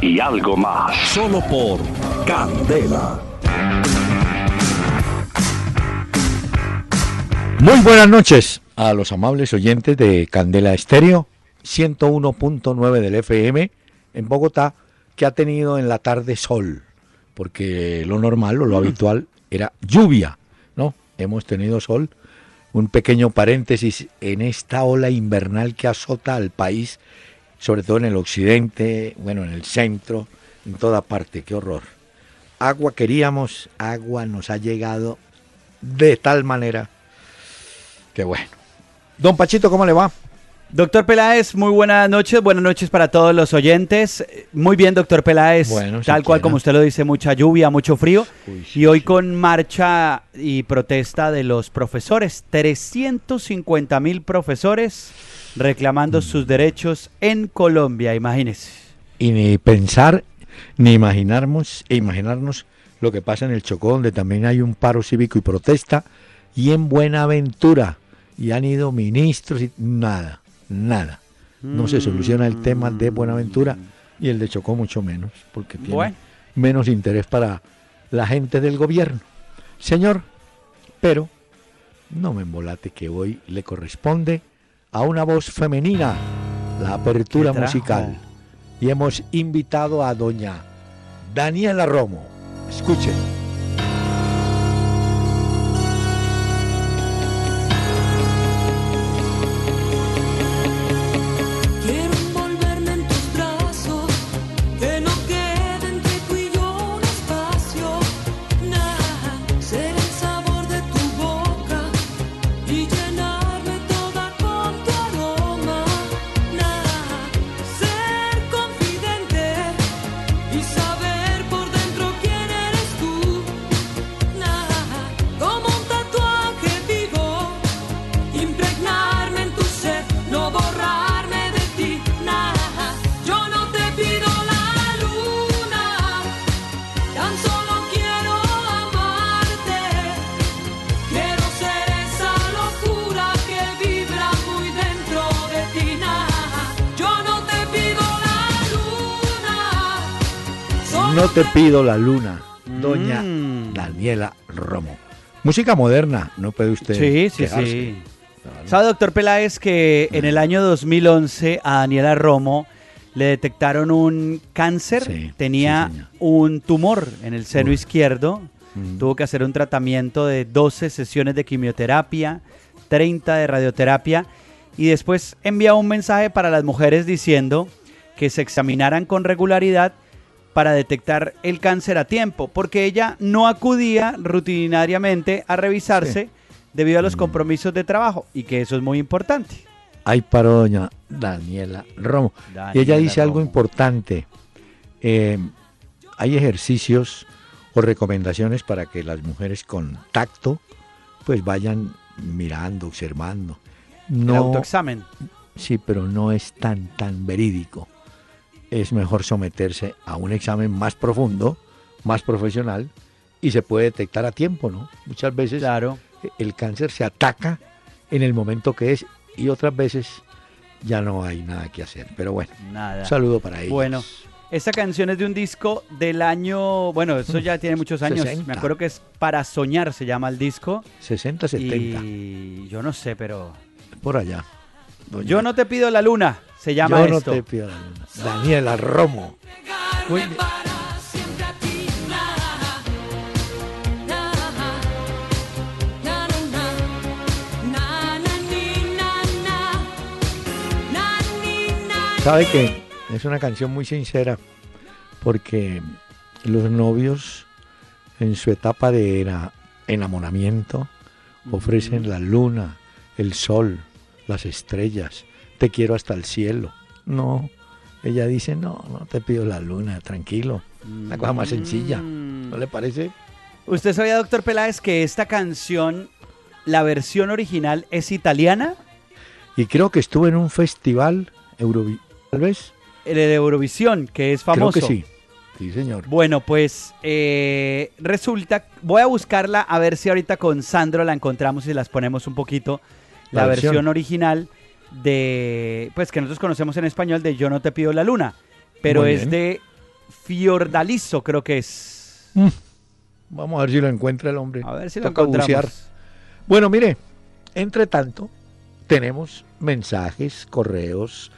y algo más. Solo por Candela. Muy buenas noches a los amables oyentes de Candela Estéreo 101.9 del FM en Bogotá, que ha tenido en la tarde sol, porque lo normal o lo habitual era lluvia, ¿no? Hemos tenido sol. Un pequeño paréntesis en esta ola invernal que azota al país, sobre todo en el occidente, bueno, en el centro, en toda parte, qué horror. Agua queríamos, agua nos ha llegado de tal manera que bueno. Don Pachito, ¿cómo le va? Doctor Peláez, muy buenas noches, buenas noches para todos los oyentes. Muy bien, doctor Peláez, Bueno, tal cual como usted lo dice, mucha lluvia, mucho frío. Uy, sí, y hoy sí. con marcha y protesta de los profesores, 350 mil profesores. Reclamando sus derechos en Colombia, imagínese. y ni pensar ni imaginarnos, e imaginarnos lo que pasa en el Chocó, donde también hay un paro cívico y protesta, y en Buenaventura, y han ido ministros y nada, nada. No se soluciona el tema de Buenaventura y el de Chocó mucho menos, porque tiene Bueno. menos interés para la gente del gobierno. Señor, pero no me embolate que hoy le corresponde a una voz femenina la apertura musical y hemos invitado a doña Daniela Romo. Escuchen. Pido la luna, doña Mm. Daniela Romo. Música moderna, no puede usted Sí, sí, sí. Claro. ¿Sabe, doctor Peláez, que en el año 2011 a Daniela Romo le detectaron un cáncer? Sí, Tenía sí, un tumor en el seno Uy. izquierdo. Mm. Tuvo que hacer un tratamiento de 12 sesiones de quimioterapia, 30 de radioterapia y después enviaba un mensaje para las mujeres diciendo que se examinaran con regularidad para detectar el cáncer a tiempo, porque ella no acudía rutinariamente a revisarse debido a los Mm. compromisos de trabajo y que eso es muy importante. Hay para doña Daniela Romo. y ella dice algo importante. Eh, hay ejercicios o recomendaciones para que las mujeres con tacto pues vayan mirando, observando. El No, autoexamen. sí, pero no es tan tan verídico. Es mejor someterse a un examen más profundo, más profesional y se puede detectar a tiempo, ¿no? Muchas veces Claro. el cáncer se ataca en el momento que es y otras veces ya no hay nada que hacer. Pero bueno, Nada. un saludo para ellos. Bueno, esta canción es de un disco del año, bueno, eso ya tiene muchos años. 60. Me acuerdo que es Para Soñar se llama el disco. 60, 70, Y yo no sé, pero por allá. Doña- yo no te pido la luna, se llama Yo no esto. te luna. Daniela Romo. Muy bien. ¿Sabe que Es una canción muy sincera porque los novios en su etapa de ena- enamoramiento ofrecen la luna, el sol, las estrellas, te quiero hasta el cielo. No, ella dice, no, no te pido la luna, tranquilo. Una cosa más sencilla. ¿No le parece? ¿Usted sabía, doctor Peláez, que esta canción, la versión original es italiana? Y creo que estuvo en un festival Eurovi tal vez. El de Eurovisión, que es famoso. Creo que sí. Sí, señor. Bueno, pues eh, resulta, voy a buscarla a ver si ahorita con Sandro la encontramos y las ponemos un poquito. La, La versión. versión. original de, pues que nosotros conocemos en español de Yo no te pido la luna, pero Muy es bien. de Fiordaliso, creo que es. Mm. Vamos a ver si lo encuentra el hombre. A ver si lo encontramos. bucear. Bueno, mire, entre tanto, tenemos mensajes, correos,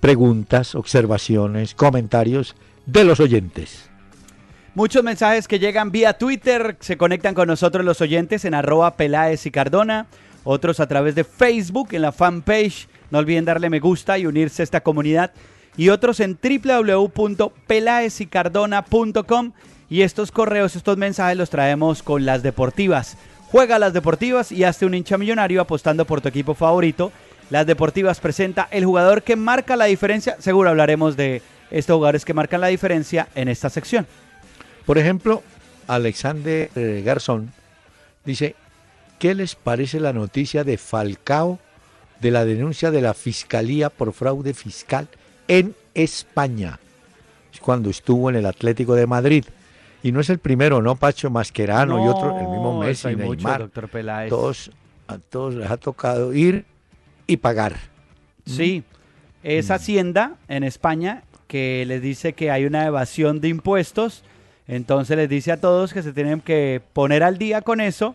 preguntas, observaciones, comentarios de los oyentes. Muchos mensajes que llegan vía Twitter, se conectan con nosotros los oyentes en arroba Peláez y Cardona, otros a través de Facebook en la fanpage, no olviden darle me gusta y unirse a esta comunidad, y otros en www.pelaezycardona.com y estos correos, estos mensajes los traemos con las deportivas. Juega las deportivas y hazte un hincha millonario apostando por tu equipo favorito. Las deportivas presenta el jugador que marca la diferencia, seguro hablaremos de estos jugadores que marcan la diferencia en esta sección. Por ejemplo, Alexander eh, Garzón dice, ¿qué les parece la noticia de Falcao de la denuncia de la Fiscalía por fraude fiscal en España? Es cuando estuvo en el Atlético de Madrid. Y no es el primero, ¿no? Pacho Mascherano y otro, el mismo Messi, mucho, Neymar. doctor Peláez. todos, a todos les ha tocado ir y pagar. Sí, es Mm. Hacienda en España que les dice que hay una evasión de impuestos, entonces les dice a todos que se tienen que poner al día con eso,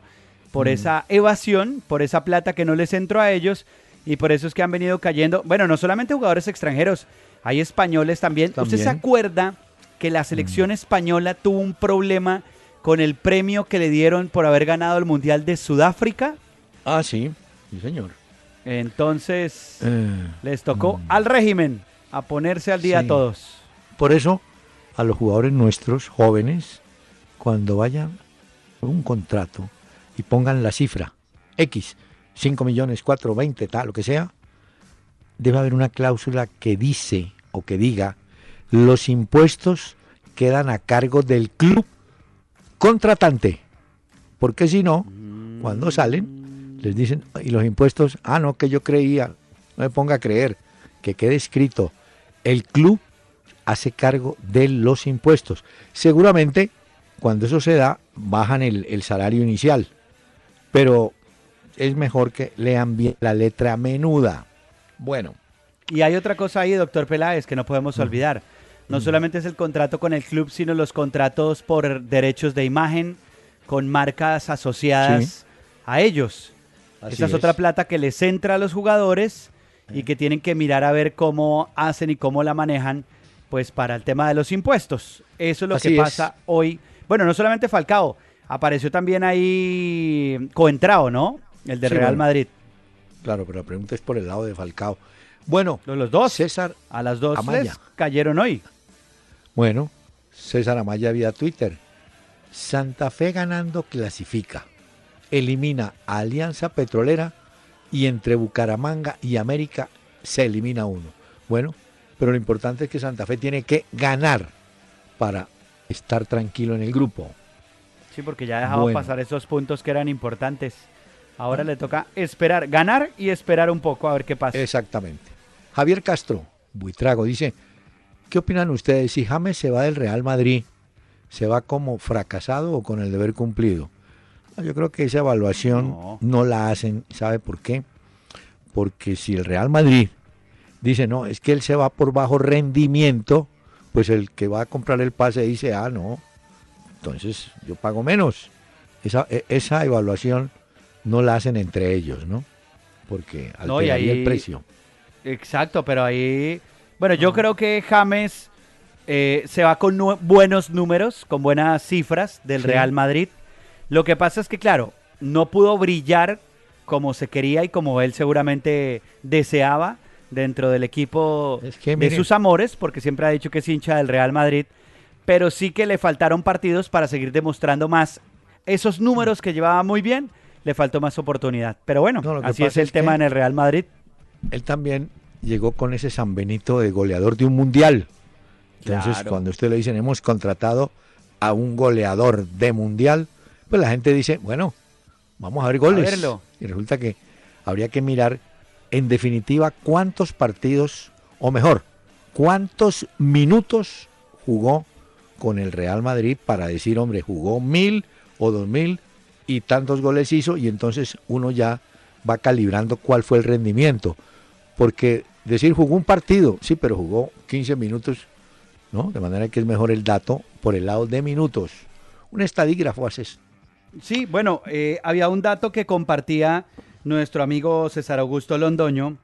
por Mm. esa evasión, por esa plata que no les entró a ellos, y por eso es que han venido cayendo, bueno, no solamente jugadores extranjeros, hay españoles también. ¿Usted se acuerda que la selección española tuvo un problema con el premio que le dieron por haber ganado el Mundial de Sudáfrica? Ah, sí, sí, señor. Entonces... Eh, Les tocó al régimen a ponerse al día Sí. a todos. Por eso, a los jugadores nuestros, jóvenes, cuando vayan un contrato y pongan la cifra X, 5 millones, 4, 20, tal, lo que sea, debe haber una cláusula que dice o que diga los impuestos quedan a cargo del club contratante. Porque si no, cuando salen, les dicen, y los impuestos, ah, no, que yo creía, no me ponga a creer, que quede escrito, el club hace cargo de los impuestos. Seguramente, cuando eso se da, bajan el, el salario inicial, pero es mejor que lean bien la letra menuda. Bueno, Y hay otra cosa ahí, doctor Peláez, que no podemos olvidar. No solamente es el contrato con el club, sino los contratos por derechos de imagen con marcas asociadas Sí. a ellos. Así Esa es, es. otra plata que les entra a los jugadores y que tienen que mirar a ver cómo hacen y cómo la manejan, pues para el tema de los impuestos. Eso es lo Así que es. pasa hoy. Bueno, no solamente Falcao, apareció también ahí Coentrao, ¿no? El de Sí, Real bueno. Madrid. claro, pero la pregunta es por el lado de Falcao. Bueno, Los, dos. César, A las dos Amaya. cayeron hoy. bueno, César Amaya vía Twitter. Santa Fe ganando clasifica. Elimina a Alianza Petrolera y entre Bucaramanga y América se elimina uno. Bueno, pero lo importante es que Santa Fe tiene que ganar para estar tranquilo en el grupo. Sí, porque ya ha dejado Bueno. pasar esos puntos que eran importantes. Ahora le toca esperar, ganar y esperar un poco a ver qué pasa. Exactamente. Javier Castro, Buitrago, dice, ¿qué opinan ustedes si James se va del Real Madrid? ¿Se va como fracasado o con el deber cumplido? Yo creo que esa evaluación No. no, la hacen. ¿Sabe por qué? Porque si el Real Madrid dice, no, es que él se va por bajo rendimiento, pues el que va a comprar el pase dice, ah, no, entonces yo pago menos. Esa, e- esa evaluación no la hacen entre ellos, ¿no? Porque No, y alteraría ahí- el precio. Exacto, pero ahí... Bueno, yo creo que James eh, se va con nu- buenos números, con buenas cifras del Sí. Real Madrid. Lo que pasa es que, claro, no pudo brillar como se quería y como él seguramente deseaba dentro del equipo Es que, de sus amores, porque siempre ha dicho que es hincha del Real Madrid, pero sí que le faltaron partidos para seguir demostrando más esos números que llevaba muy bien, le faltó más oportunidad. Pero bueno, No, así es el es tema en el Real Madrid. él también llegó con ese San Benito de goleador de un mundial. Entonces, Claro. cuando usted le dicen hemos contratado a un goleador de mundial, pues la gente dice, bueno, vamos a ver goles. verlo. Y resulta que habría que mirar, en definitiva, cuántos partidos, o mejor, cuántos minutos jugó con el Real Madrid para decir, hombre, jugó mil o dos mil y tantos goles hizo, y entonces uno ya va calibrando cuál fue el rendimiento. Porque decir jugó un partido, sí, pero jugó 15 minutos, ¿no? De manera que es mejor el dato por el lado de minutos. Un estadígrafo haces. Sí, bueno, eh, había un dato que compartía nuestro amigo César Augusto Londoño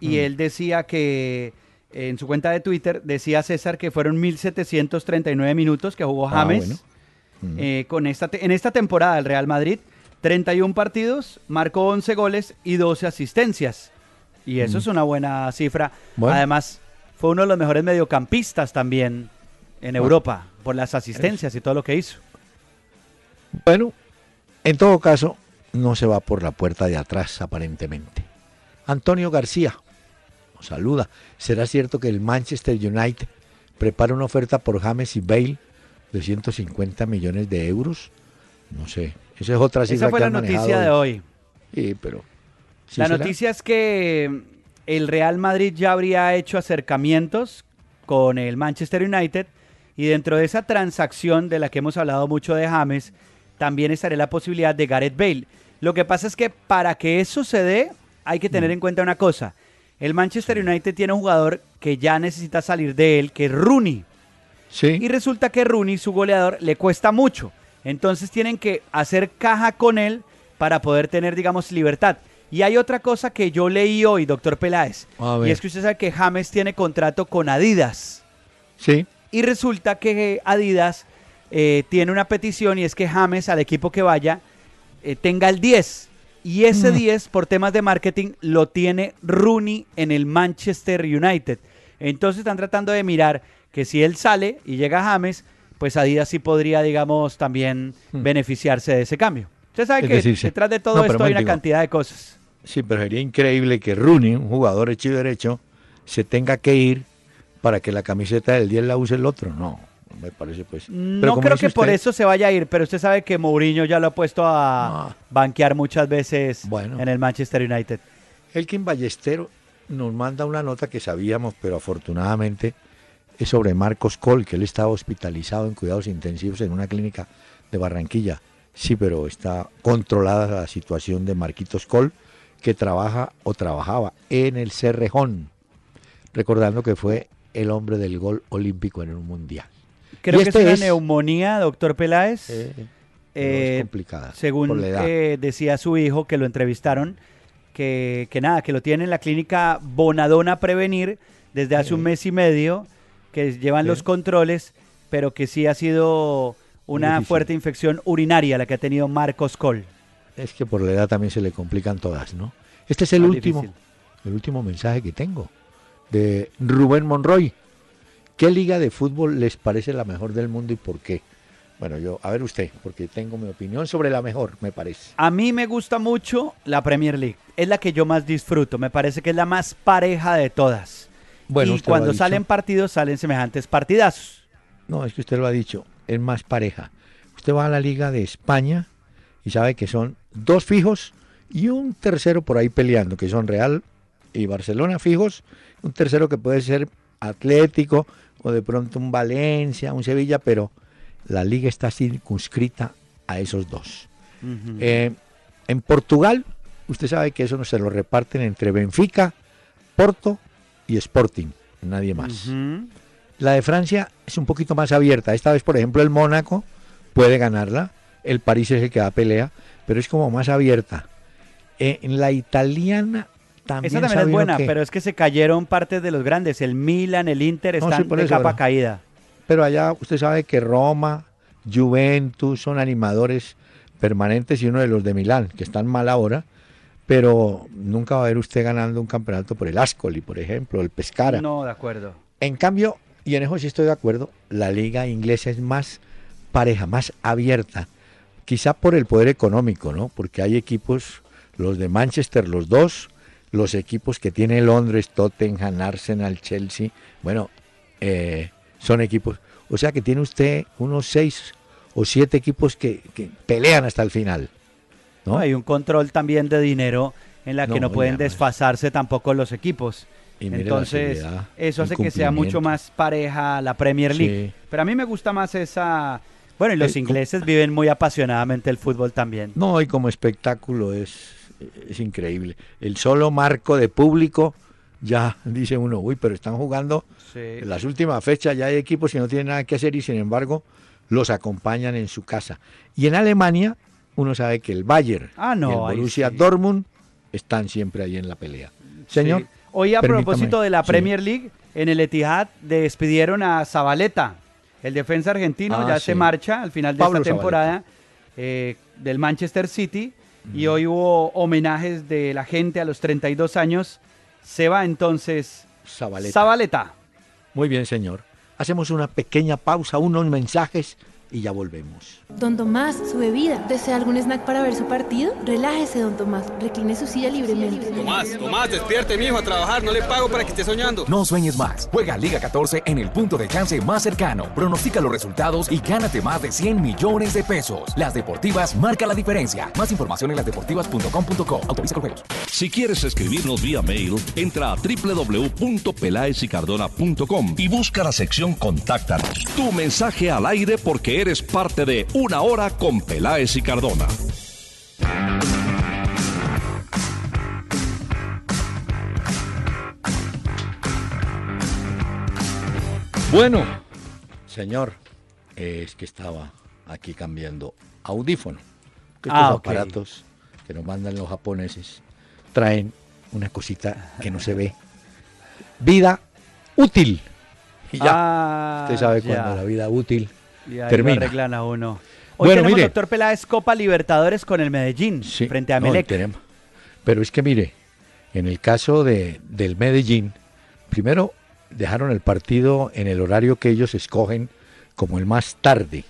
y Mm. él decía que en su cuenta de Twitter decía César que fueron 1739 minutos que jugó Ah, James bueno. Mm. eh, con esta en esta temporada del Real Madrid. 31 partidos, marcó 11 goles y 12 asistencias. Y eso Mm. es una buena cifra. Bueno. Además, fue uno de los mejores mediocampistas también en Europa por las asistencias y todo lo que hizo. Bueno, en todo caso, no se va por la puerta de atrás, aparentemente. Antonio García nos saluda. ¿Será cierto que el Manchester United prepara una oferta por James y Bale de 150 millones de euros? No sé. Esa es otra cifra Esa fue que la noticia de hoy. Sí, pero. ¿sí la será? noticia es que el Real Madrid ya habría hecho acercamientos con el Manchester United y dentro de esa transacción de la que hemos hablado mucho de James, también estaría la posibilidad de Gareth Bale. Lo que pasa es que para que eso se dé, hay que Mm. tener en cuenta una cosa. El Manchester United tiene un jugador que ya necesita salir de él, que es Rooney. Sí. Y resulta que Rooney, su goleador, le cuesta mucho. Entonces tienen que hacer caja con él para poder tener, digamos, libertad. Y hay otra cosa que yo leí hoy, doctor Peláez. A Y es que usted sabe que James tiene contrato con Adidas. Sí. Y resulta que Adidas eh, tiene una petición y es que James, al equipo que vaya, eh, tenga el 10. Y ese Mm. 10, por temas de marketing, lo tiene Rooney en el Manchester United. Entonces están tratando de mirar que si él sale y llega James, pues Adidas sí podría, digamos, también Mm. beneficiarse de ese cambio. Usted sabe Es que decir, sí. detrás de todo No, esto hay una cantidad de cosas. Sí, pero sería increíble que Rooney, un jugador hecho y derecho, se tenga que ir para que la camiseta del 10 la use el otro. No, me parece pues. Pero No creo que por eso se vaya a ir, pero usted sabe que Mourinho ya lo ha puesto a Ah. banquear muchas veces Bueno. en el Manchester United. Elkin Ballestero nos manda una nota que sabíamos, pero afortunadamente es sobre Marcos Col, que él estaba hospitalizado en cuidados intensivos en una clínica de Barranquilla. Sí, pero está controlada la situación de Marquitos Col, que trabaja o trabajaba en el Cerrejón, recordando que fue el hombre del gol olímpico en un mundial. Creo Y que este es una es- neumonía, doctor Peláez. Eh, pero Eh, es complicada. según eh, decía su hijo que lo entrevistaron, que, que nada, que lo tiene en la clínica Bonadona Prevenir desde hace un mes y medio, que llevan los controles, pero que sí ha sido una fuerte infección urinaria la que ha tenido Marcos Col. Es que por la edad también se le complican todas, ¿no? Este es el último, difícil. el último mensaje que tengo de Rubén Monroy. ¿Qué liga de fútbol les parece la mejor del mundo y por qué? Bueno, yo, a ver usted, porque tengo mi opinión sobre la mejor, me parece. A mí me gusta mucho la Premier League. Es la que yo más disfruto. Me parece que es la más pareja de todas. Bueno, y cuando salen partidos, salen semejantes partidazos. No, es que usted lo ha dicho, es más pareja. Usted va a la Liga de España y sabe que son dos fijos y un tercero por ahí peleando, que son Real y Barcelona fijos, un tercero que puede ser Atlético o de pronto un Valencia, un Sevilla, pero la liga está circunscrita a esos dos. Eh, en Portugal, usted sabe que eso no se lo reparten entre Benfica, Porto y Sporting, nadie más. La de Francia es un poquito más abierta. Esta vez, por ejemplo, el Mónaco puede ganarla. El París es el que da pelea, pero es como más abierta. Eh, en la italiana también. Esa también es buena, que- pero es que se cayeron partes de los grandes. El Milan, el Inter No, están sí, por de eso, capa pero- caída. pero allá usted sabe que Roma, Juventus son animadores permanentes y uno de los de Milán, que están mal ahora, pero nunca va a ver usted ganando un campeonato por el Ascoli, por ejemplo, el Pescara. No, de acuerdo. En cambio, y en eso sí estoy de acuerdo, la liga inglesa es más pareja, más abierta, quizá por el poder económico, ¿no? Porque hay equipos, los de Manchester, los dos, los equipos que tiene Londres, Tottenham, Arsenal, Chelsea, bueno, eh, son equipos. O sea que tiene usted unos seis o siete equipos que, que pelean hasta el final. ¿no? Hay un control también de dinero en la que No, pueden desfasarse tampoco los equipos. Entonces, eso hace que sea mucho más pareja la Premier League. Sí. Pero a mí me gusta más esa... Bueno, y los El- ingleses viven muy apasionadamente el fútbol también. No, y como espectáculo es, es increíble. El solo marco de público, ya dice uno, uy, pero están jugando Sí. en las últimas fechas, ya hay equipos que no tienen nada que hacer y sin embargo los acompañan en su casa. Y en Alemania, uno sabe que el Bayern Ah, no, y el Borussia sí. Dortmund están siempre ahí en la pelea. Señor, Sí. Hoy a permítame. propósito de la. Premier League, en el Etihad despidieron a Zabaleta, el defensa argentino, Ah, ya se marcha al final de Pablo esta temporada eh, del Manchester City y hoy hubo homenajes de la gente a los 32 años. Se va entonces Zabaleta. Zabaleta. Muy bien, señor. Hacemos una pequeña pausa, unos mensajes y ya volvemos. Don Tomás, su bebida. ¿Desea algún snack para ver su partido? Relájese, don Tomás. Recline su silla libremente. Tomás, Tomás, despierte, mijo, a trabajar. No le pago para que esté soñando. No sueñes más. Juega Liga 14 en el punto de chance más cercano. Pronostica los resultados y gánate más de 100 millones de pesos. Las Deportivas marca la diferencia. Más información en lasdeportivas.com.co. Autoriza con juegos. Si quieres escribirnos vía mail, entra a www.pelaesicardona.com y busca la sección Contáctanos. Tu mensaje al aire porque eres parte de Una Hora con Peláez y Cardona. Bueno, señor, es que estaba aquí cambiando audífono. Estos Ah, aparatos que nos mandan los japoneses traen una cosita que no se ve. Vida útil. Y ya, Ah, usted sabe ya. cuando la vida útil Y ahí lo termina. arreglan a uno. Hoy Bueno, tenemos, mire. doctor Peláez, Copa Libertadores con el Medellín Sí, frente a no, Melec. tenemos- Pero es que mire, en el caso de, del Medellín, primero dejaron el partido en el horario que ellos escogen como el más tarde.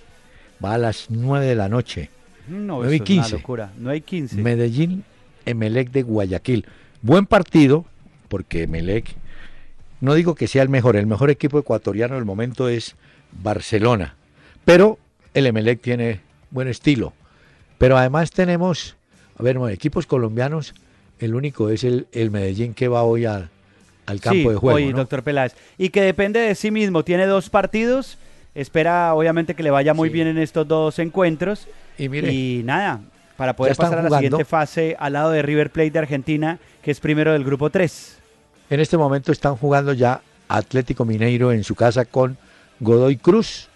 Va a las 9 de la noche. no, 9 y eso es una 15. locura. 9 y 15. Medellín, Emelec de Guayaquil. Buen partido, porque Emelec, no digo que sea el mejor, el mejor equipo ecuatoriano del momento es Barcelona. Pero el Emelec tiene buen estilo. Pero además tenemos, a ver, equipos colombianos, el único es el, el Medellín que va hoy al, al campo sí, de juego. hoy, ¿no? doctor Peláez. Y que depende de sí mismo. Tiene dos partidos. Espera, obviamente, que le vaya muy Sí. bien en estos dos encuentros. Y mire, Y nada, para poder pasar a la jugando. siguiente fase al lado de River Plate de Argentina, que es primero del grupo 3. En este momento están jugando ya Atlético Mineiro en su casa con Godoy Cruz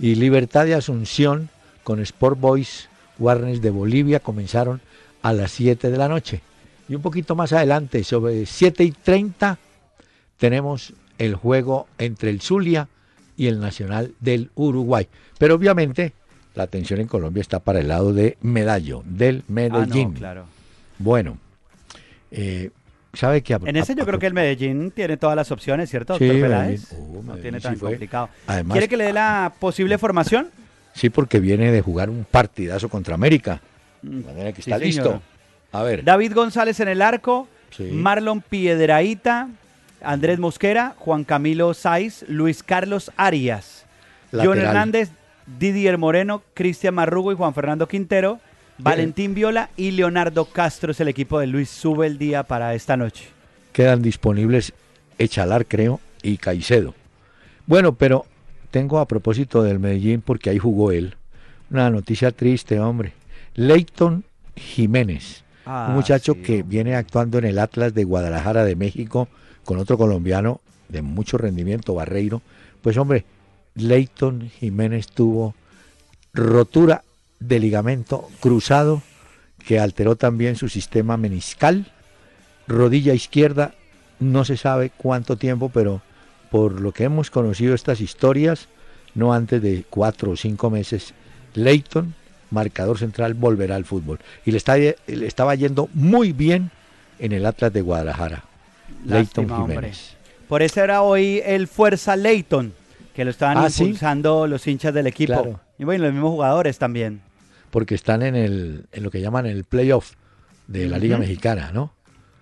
y Libertad de Asunción con Sport Boys Warnes de Bolivia comenzaron a las 7 de la noche. Y un poquito más adelante, sobre 7 y 30, tenemos el juego entre el Zulia y el Nacional del Uruguay. Pero obviamente la atención en Colombia está para el lado de Medallo, del Medellín. Ah, no, claro. Bueno, eh, ¿sabe que a- En ese a- yo a- creo que el Medellín tiene todas las opciones, ¿cierto, Sí, Peláez? Oh, no Medellín tiene tan complicado. Además- ¿Quiere que le dé la posible formación? Sí, porque viene de jugar un partidazo contra América. Mm, De manera que sí, está señor. listo. A ver. David González en el arco. Marlon Piedraíta, Andrés Mosquera, Juan Camilo Saiz, Luis Carlos Arias, John Lateral. Hernández, Didier Moreno, Cristian Marrugo y Juan Fernando Quintero, Valentín Viola y Leonardo Castro es el equipo de Luis Sube el día para esta noche. Quedan disponibles Echalar, creo, y Caicedo. Bueno, pero tengo a propósito del Medellín, porque ahí jugó él, una noticia triste, hombre. Leighton Jiménez, Ah, un muchacho sí, que hombre. viene actuando en el Atlas de Guadalajara de México con otro colombiano de mucho rendimiento, Barreiro. Pues hombre, Leighton Jiménez tuvo rotura de ligamento cruzado que alteró también su sistema meniscal, rodilla izquierda, no se sabe cuánto tiempo, pero por lo que hemos conocido estas historias, no antes de cuatro o cinco meses, Leighton, marcador central, volverá al fútbol. Y le, está, le estaba yendo muy bien en el Atlas de Guadalajara. Leighton Lástima, hombre. Jiménez. Por eso era hoy el Fuerza Leighton, que lo estaban Ah, ¿sí? impulsando los hinchas del equipo. Claro. Y bueno, los mismos jugadores también. Porque están en, el, en lo que llaman el playoff de la Liga. Mexicana, ¿no?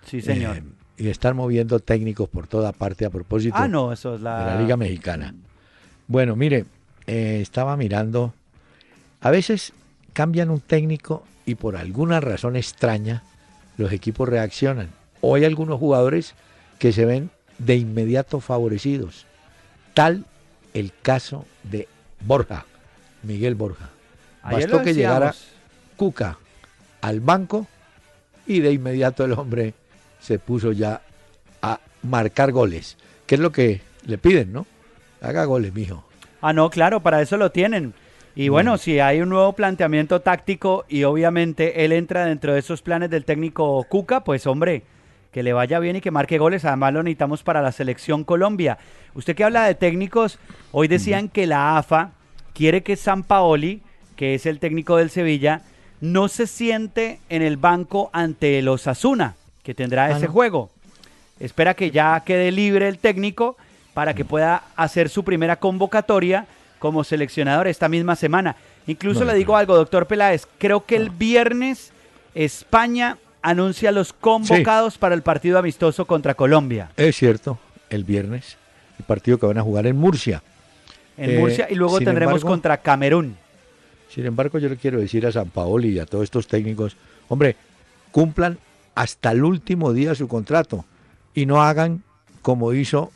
Sí, señor. Eh, y estar moviendo técnicos por toda parte a propósito Ah, no, eso es de la... la Liga Mexicana. Bueno, mire, eh, estaba mirando, a veces cambian un técnico y por alguna razón extraña los equipos reaccionan. O hay algunos jugadores que se ven de inmediato favorecidos. Tal el caso de Borja, Miguel Borja. Ayer Bastó que llegara. Cuca al banco y de inmediato el hombre se puso ya a marcar goles, que es lo que le piden, ¿no? Haga goles, mijo. Ah, no, claro, para eso lo tienen. Y bueno, si hay un nuevo planteamiento táctico y obviamente él entra dentro de esos planes del técnico Cuca, pues hombre, que le vaya bien y que marque goles. Además lo necesitamos para la selección Colombia. Usted que habla de técnicos, hoy decían que la AFA quiere que San Paoli, que es el técnico del Sevilla, no se siente en el banco ante los Asuna, que tendrá Ah, ese no. juego. Espera que ya quede libre el técnico para que pueda hacer su primera convocatoria como seleccionador esta misma semana. Incluso le digo algo, doctor Peláez, creo que el viernes España anuncia los convocados para el partido amistoso contra Colombia Es cierto, el viernes, el partido que van a jugar en Murcia. en Eh, Murcia y luego tendremos embargo- contra Camerún. Sin embargo, yo le quiero decir a San Paoli y a todos estos técnicos, hombre, cumplan hasta el último día su contrato y no hagan como hizo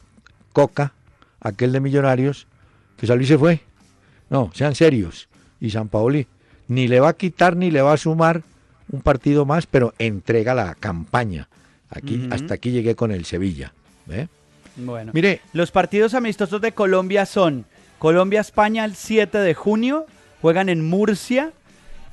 Coca, aquel de Millonarios, que salió y se fue. No, sean serios. Y San Paoli ni le va a quitar ni le va a sumar un partido más, pero entrega la campaña. Aquí. Hasta aquí llegué con el Sevilla. Bueno, Mire, los partidos amistosos de Colombia son Colombia-España el 7 de junio, juegan en Murcia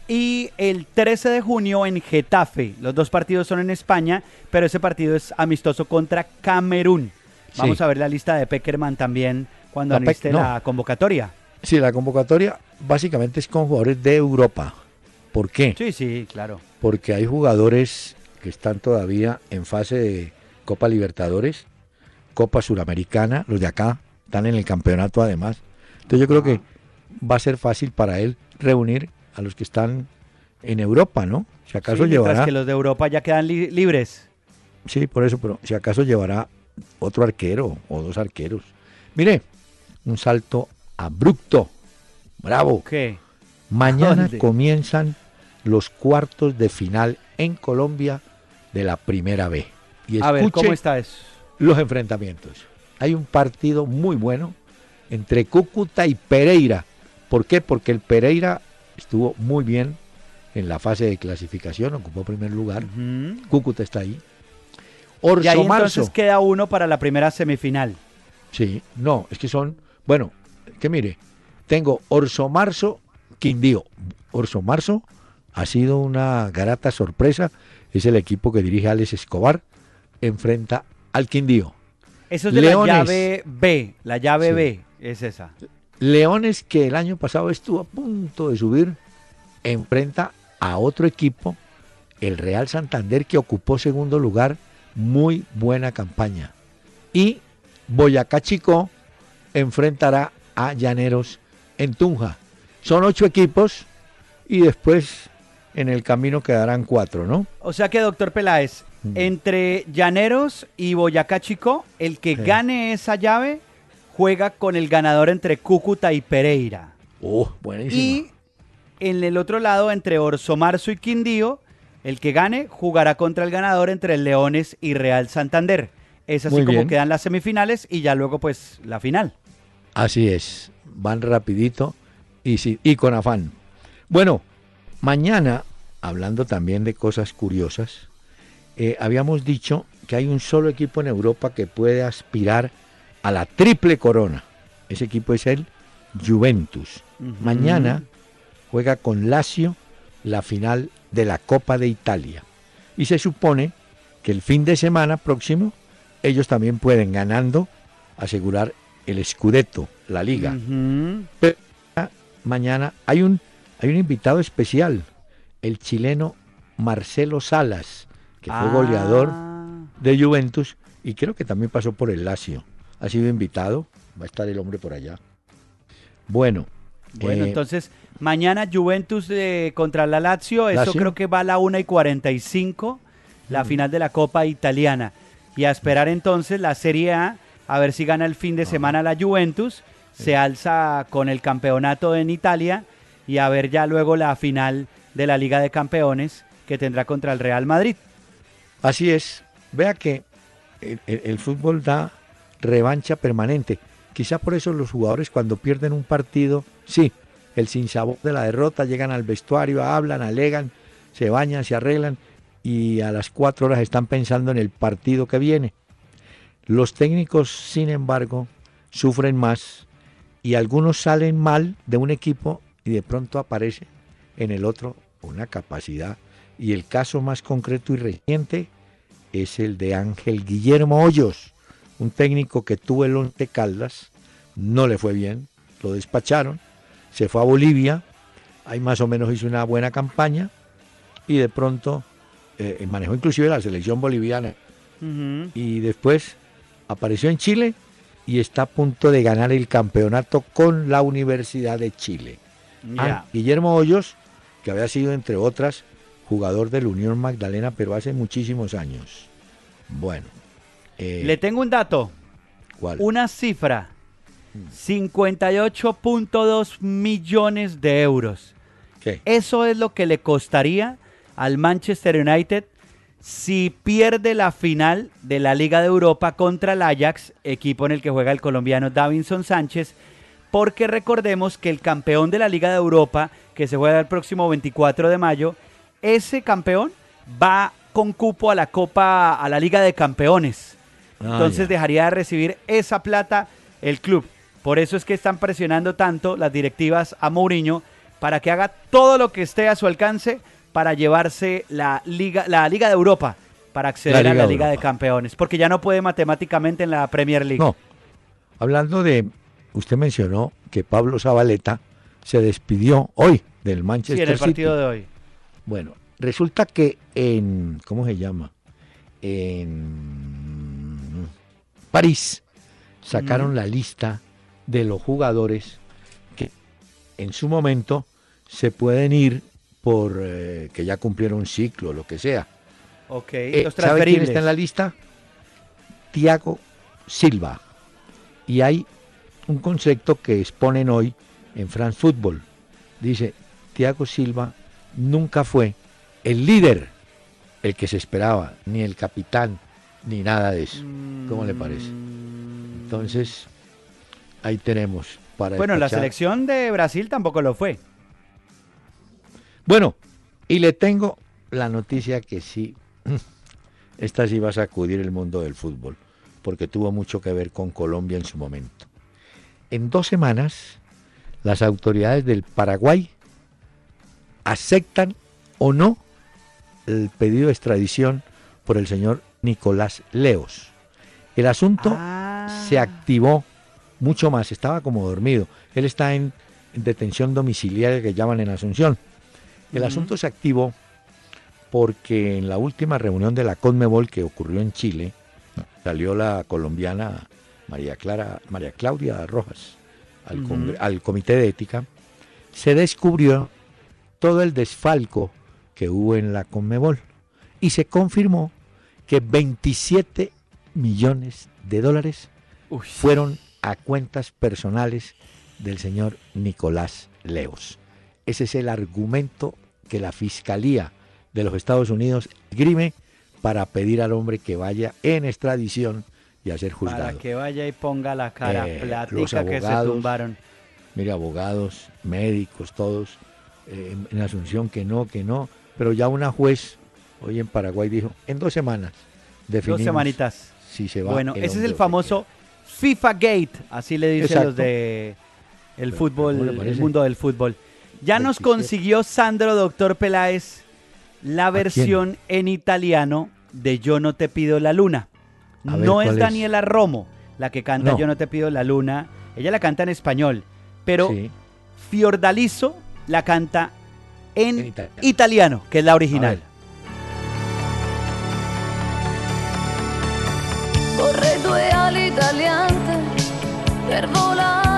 y el 13 de junio en Getafe. Los dos partidos son en España, pero ese partido es amistoso contra Camerún. Vamos Sí. a ver la lista de Peckerman también cuando La aniste no. la convocatoria. si la convocatoria básicamente es con jugadores de Europa. ¿Por qué? Sí, sí, claro. porque hay jugadores que están todavía en fase de Copa Libertadores, Copa Suramericana, los de acá están en el campeonato además. Entonces yo creo que va a ser fácil para él reunir a los que están en Europa, ¿no? Si acaso Sí, mientras llevará, que los de Europa ya quedan li- libres. sí, por eso, pero si acaso llevará otro arquero o dos arqueros. Mire, un salto abrupto, bravo. ¿Qué? Mañana ¿Dónde? comienzan los cuartos de final en Colombia de la primera B. Y A ver, ¿cómo está eso? los enfrentamientos. Hay un partido muy bueno entre Cúcuta y Pereira. ¿Por qué? Porque el Pereira estuvo muy bien en la fase de clasificación, ocupó primer lugar. Cúcuta está ahí. Y ahí Orso Marzo. entonces queda uno para la primera semifinal. Sí, no, es que son, bueno, que mire, tengo Orso Marzo, Quindío. Orso Marzo ha sido una grata sorpresa, es el equipo que dirige Alex Escobar, enfrenta al Quindío. Eso es de Leones. la llave B. La llave Sí. B es esa. Leones, que el año pasado estuvo a punto de subir, enfrenta a otro equipo, el Real Santander, que ocupó segundo lugar, muy buena campaña. Y Boyacá Chico enfrentará a Llaneros en Tunja. Son ocho equipos y después en el camino quedarán cuatro, ¿no? O sea que, doctor Peláez, Mm. entre Llaneros y Boyacá Chico, el que Sí. gane esa llave juega con el ganador entre Cúcuta y Pereira. Oh, buenísimo. Y en el otro lado, entre Orso Marzo y Quindío, el que gane jugará contra el ganador entre Leones y Real Santander. Es así Muy como bien. quedan las semifinales y ya luego pues la final. Así es, van rapidito y, sí, y con afán. Bueno, mañana, hablando también de cosas curiosas, eh, habíamos dicho que hay un solo equipo en Europa que puede aspirar a la triple corona. Ese equipo es el Juventus. Mañana juega con Lazio la final de la Copa de Italia. Y se supone que el fin de semana próximo ellos también pueden ganando asegurar el Scudetto, la liga. Pero mañana hay un hay un invitado especial, el chileno Marcelo Salas, que fue goleador Ah. de Juventus y creo que también pasó por el Lazio. Ha sido invitado, va a estar el hombre por allá. Bueno, Bueno, eh, entonces mañana Juventus eh, contra la Lazio, eso Lazio. creo que va a la 1 y 45, la final de la Copa Italiana. y a esperar entonces la Serie A, a ver si gana el fin de semana la Juventus, se alza con el campeonato en Italia y a ver ya luego la final de la Liga de Campeones que tendrá contra el Real Madrid. Así es. Vea que el, el- el fútbol da revancha permanente. Quizá por eso los jugadores cuando pierden un partido, sí, el sinsabor de la derrota, llegan al vestuario, hablan, alegan, se bañan, se arreglan y a las cuatro horas están pensando en el partido que viene. Los técnicos, sin embargo, sufren más y algunos salen mal de un equipo y de pronto aparece en el otro una capacidad. Y el caso más concreto y reciente es el de Ángel Guillermo Hoyos, un técnico que tuvo el Once Caldas, no le fue bien, lo despacharon, se fue a Bolivia, ahí más o menos hizo una buena campaña y de pronto eh, manejó inclusive la selección boliviana y después apareció en Chile y está a punto de ganar el campeonato con la Universidad de Chile. Ah, Guillermo Hoyos, que había sido, entre otras, jugador del Unión Magdalena, pero hace muchísimos años. Bueno. Eh, Le tengo un dato, ¿cuál? una cifra, 58.2 millones de euros. ¿Qué? Eso es lo que le costaría al Manchester United si pierde la final de la Liga de Europa contra el Ajax, equipo en el que juega el colombiano Davinson Sánchez, porque recordemos que el campeón de la Liga de Europa, que se juega el próximo 24 de mayo, ese campeón va con cupo a la Copa, a la Liga de Campeones. Ah, Entonces dejaría de recibir esa plata el club. Por eso es que están presionando tanto las directivas a Mourinho para que haga todo lo que esté a su alcance para llevarse la Liga, la Liga de Europa, para acceder La a la Liga de. Campeones, porque ya no puede matemáticamente en la Premier League. No. Hablando de, usted mencionó que Pablo Zabaleta se despidió hoy del Manchester sí, en el City. partido de hoy. Bueno, resulta que en, ¿cómo se llama? En París sacaron Ujú. la lista de los jugadores que en su momento se pueden ir por eh, que ya cumplieron un ciclo, lo que sea. Ok, Eh, los ¿Sabe quién está en la lista? Tiago Silva. Y hay un concepto que exponen hoy en France Football. Dice, Tiago Silva nunca fue el líder, el que se esperaba, ni el capitán, ni nada de eso. ¿Cómo le parece? Entonces, ahí tenemos para Bueno, la selección de Brasil tampoco lo fue. Bueno, y le tengo la noticia que sí, esta sí va a sacudir el mundo del fútbol, porque tuvo mucho que ver con Colombia en su momento. En dos semanas, las autoridades del Paraguay aceptan o no el pedido de extradición por el señor Nicolás Leos. El asunto Ah. se activó mucho más, estaba como dormido. Él está en, en detención domiciliaria que llaman en Asunción. El asunto se activó porque en la última reunión de la CONMEBOL que ocurrió en Chile, salió la colombiana María Clara, María Claudia Rojas al, al comité de ética, se descubrió todo el desfalco que hubo en la CONMEBOL y se confirmó que 27 millones de dólares Uy. fueron a cuentas personales del señor Nicolás Leos. Ese es el argumento que la Fiscalía de los Estados Unidos esgrime para pedir al hombre que vaya en extradición y a ser Para juzgado. que vaya y ponga la cara Eh, platica los que se abogados, tumbaron. Mire, abogados, médicos, todos eh, en Asunción que no, que no, pero ya una juez hoy en Paraguay dijo, en dos semanas definimos Dos semanitas. si se va. Bueno, ese es el famoso FIFA Gate, así le dicen Exacto. los de el Pero, fútbol, ¿cómo le el mundo del fútbol. Ya nos 27. consiguió Sandro Doctor Peláez la versión en italiano de Yo no te pido la luna. A ver, no es. Daniela Romo la que canta No. Yo no te pido la luna. Ella la canta en español, pero Sí. Fiordaliso la canta en, En italiano. italiano, que es la original. Ali tagliante per volare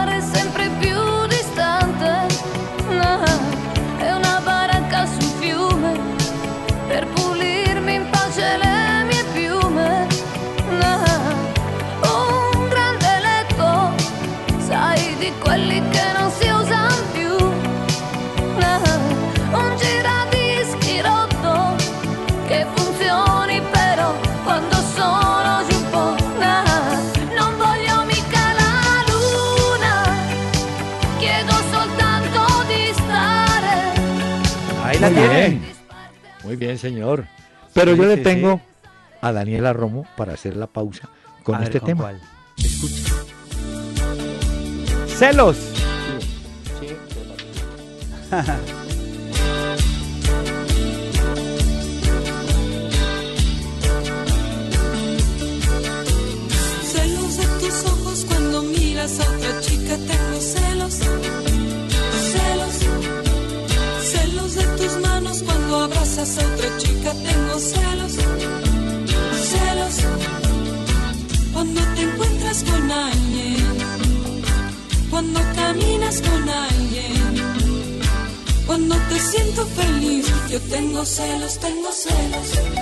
la Muy tiene. bien. Muy bien, señor. Pero Sí, yo le sí, tengo sí. a Daniela Romo para hacer la pausa con A este ¿con tema. cuál? Celos. Celos otra chica, tengo celos. Celos. Cuando te encuentras con alguien. Cuando caminas con alguien. Cuando te siento feliz, yo tengo celos, tengo celos.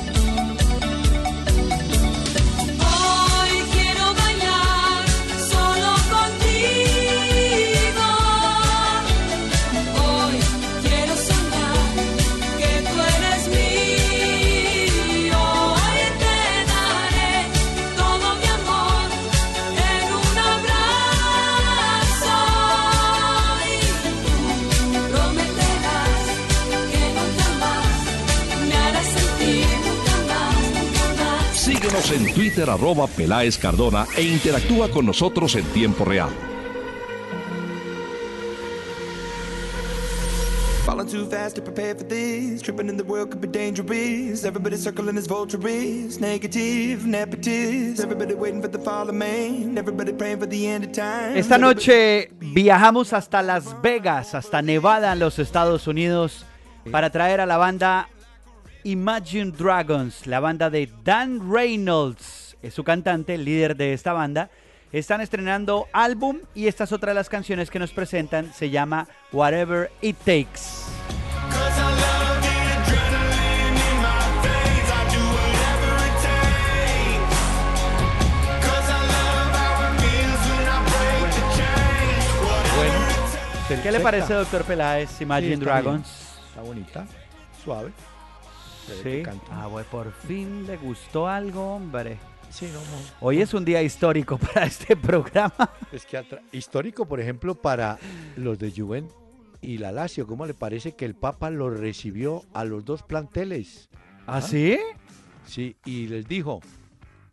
Síguenos en Twitter arroba Peláez Cardona e interactúa con nosotros en tiempo real. Falling too fast to prepare for this. Tripping in the world could be dangerous. Everybody circling as vultures. Negative, nepotist. Everybody waiting for the fall of man. Everybody praying for the end of time. Esta noche viajamos hasta Las Vegas, hasta Nevada, en los Estados Unidos, para traer a la banda Imagine Dragons, la banda de Dan Reynolds, es su cantante, el líder de esta banda. Están estrenando álbum y esta es otra de las canciones que nos presentan, se llama Whatever It Takes. Bueno, ¿Qué le parece, doctor Peláez, Imagine Dragons? bien. Está bonita, suave. Sí. Ah, bueno, por fin le gustó algo, hombre. Sí, no, no. Hoy es un día histórico para este programa. Es que histórico, por ejemplo, para los de Juventus y la Lazio, ¿cómo le parece que el Papa los recibió a los dos planteles? ¿Ah, sí? Sí, y les dijo,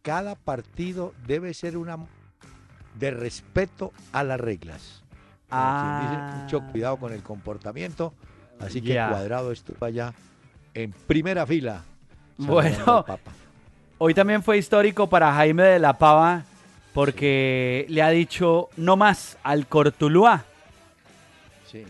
cada partido debe ser una de respeto a las reglas. Dice, Ah. mucho cuidado con el comportamiento, así que Ya. Cuadrado estuvo allá en primera fila. Bueno. Hoy también fue histórico para Jaime de la Pava porque le ha dicho no más al Cortuluá. Sí.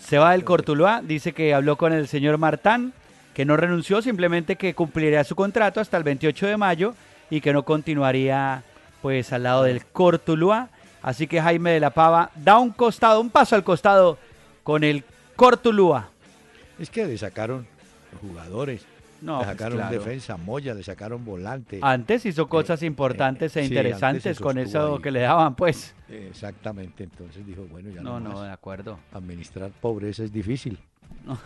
Se va del Cortuluá, dice que habló con el señor Martán, que no renunció, simplemente que cumpliría su contrato hasta el 28 de mayo y que no continuaría pues al lado del Cortuluá. Así que Jaime de la Pava da un costado, un paso al costado con el Cortuluá. Es que le sacaron jugadores. No, le pues sacaron claro. defensa, Moya, le sacaron volante. Antes hizo cosas importantes e interesantes con eso ahí. que le daban, pues. Exactamente, entonces dijo, bueno, ya No, no, no, de acuerdo. Administrar pobreza es difícil.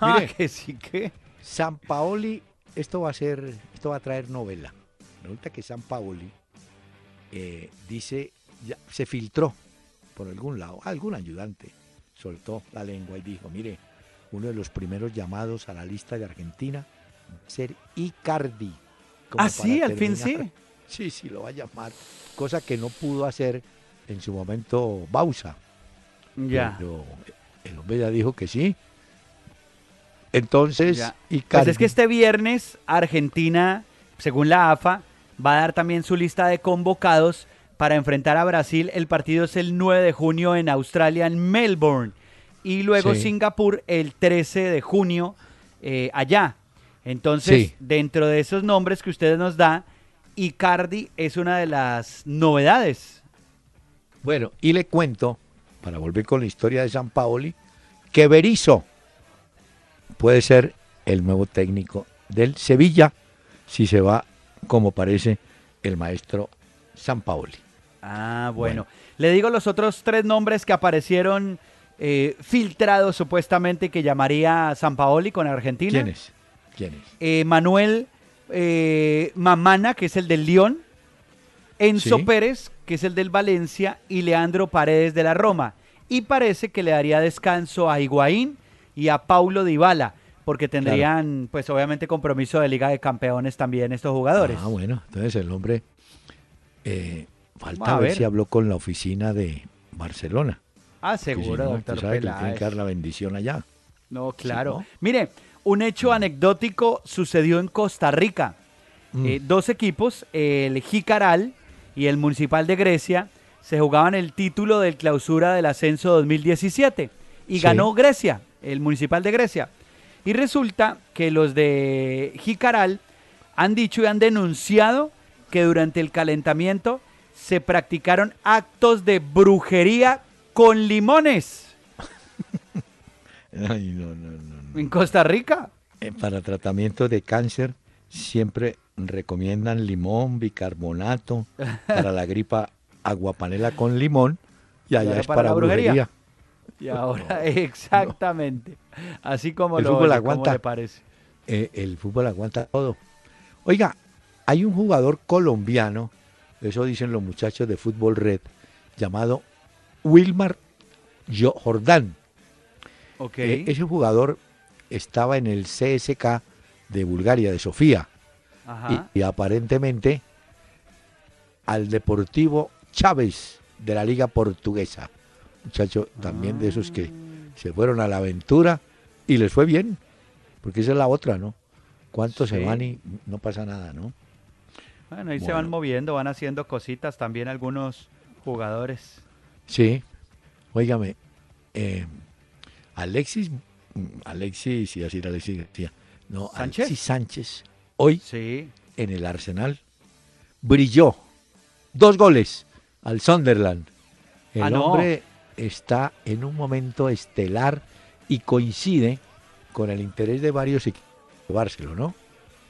Ah, Mire. que sí que. San Paoli, esto va a ser, esto va a traer novela. Resulta que San Paoli eh, dice, ya, se filtró por algún lado, algún ayudante soltó la lengua y dijo, mire, uno de los primeros llamados a la lista de Argentina va a ser Icardi. como Ah, sí, al fin terminar. Sí, sí, lo va a llamar. Cosa que no pudo hacer en su momento Bausa. Ya. Pero el hombre ya dijo que sí. Entonces, Ya. Icardi. Pues es que este viernes Argentina, según la AFA, va a dar también su lista de convocados para enfrentar a Brasil. El partido es el 9 de junio en Australia, en Melbourne. Y luego Sí. Singapur el 13 de junio eh, allá. Entonces, Sí. dentro de esos nombres que ustedes nos da, Icardi es una de las novedades. Bueno, y le cuento, para volver con la historia de San Paoli, que Berizzo puede ser el nuevo técnico del Sevilla si se va como parece el maestro San Paoli. Ah, bueno. Le digo los otros tres nombres que aparecieron eh, filtrados supuestamente que llamaría a San Paoli con Argentina. ¿Quién es? ¿Quién es? Eh, Manuel eh, Mamana, que es el del León. Enzo Sí. Pérez, que es el del Valencia. Y Leandro Paredes de la Roma. y parece que le daría descanso a Higuaín y a Paulo Dybala, porque tendrían, pues obviamente, compromiso de Liga de Campeones también estos jugadores. Ah, bueno, entonces el hombre. eh, falta Vamos a ver ver. si habló con la oficina de Barcelona. Ah, si seguro, no, doctor que tienen Peláez. que dar la bendición allá. No, claro. ¿no? Mire, un hecho anecdótico sucedió en Costa Rica. Mm. Eh, dos equipos, el Jicaral y el Municipal de Grecia, se jugaban el título del clausura del ascenso 2017 y Sí. ganó Grecia, el Municipal de Grecia. Y resulta que los de Jicaral han dicho y han denunciado que durante el calentamiento se practicaron actos de brujería con limones Ay, no, no, no, no. en Costa Rica. Eh, Para tratamiento de cáncer siempre recomiendan limón, bicarbonato. Para la gripa, aguapanela con limón. Y allá es para brujería. brujería. Y ahora, exactamente. Así como El lo fútbol oye, ¿cómo aguanta. le parece? Eh, el fútbol aguanta todo. Oiga, hay un jugador colombiano, eso dicen los muchachos de Fútbol Red, llamado Wilmar Jo- Jordán. Ok. Eh, ese jugador estaba en el CSK de Bulgaria, de Sofía, Ajá. y, y aparentemente al Deportivo Chávez de la Liga Portuguesa. Muchacho también de esos que se fueron a la aventura y les fue bien, porque esa es la otra, ¿no? ¿Cuántos Sí. se van y no pasa nada, ¿no? Bueno, ahí se van moviendo, van haciendo cositas también algunos jugadores. Sí, óigame, eh, Alexis, mm, Alexis, iba a decir Alexis García, no, ¿Sánchez? Alexis Sánchez, hoy Sí. en el Arsenal, brilló. Dos goles al Sunderland. El Ah, no. hombre está en un momento estelar y coincide con el interés de varios equipos de Barcelona, ¿no?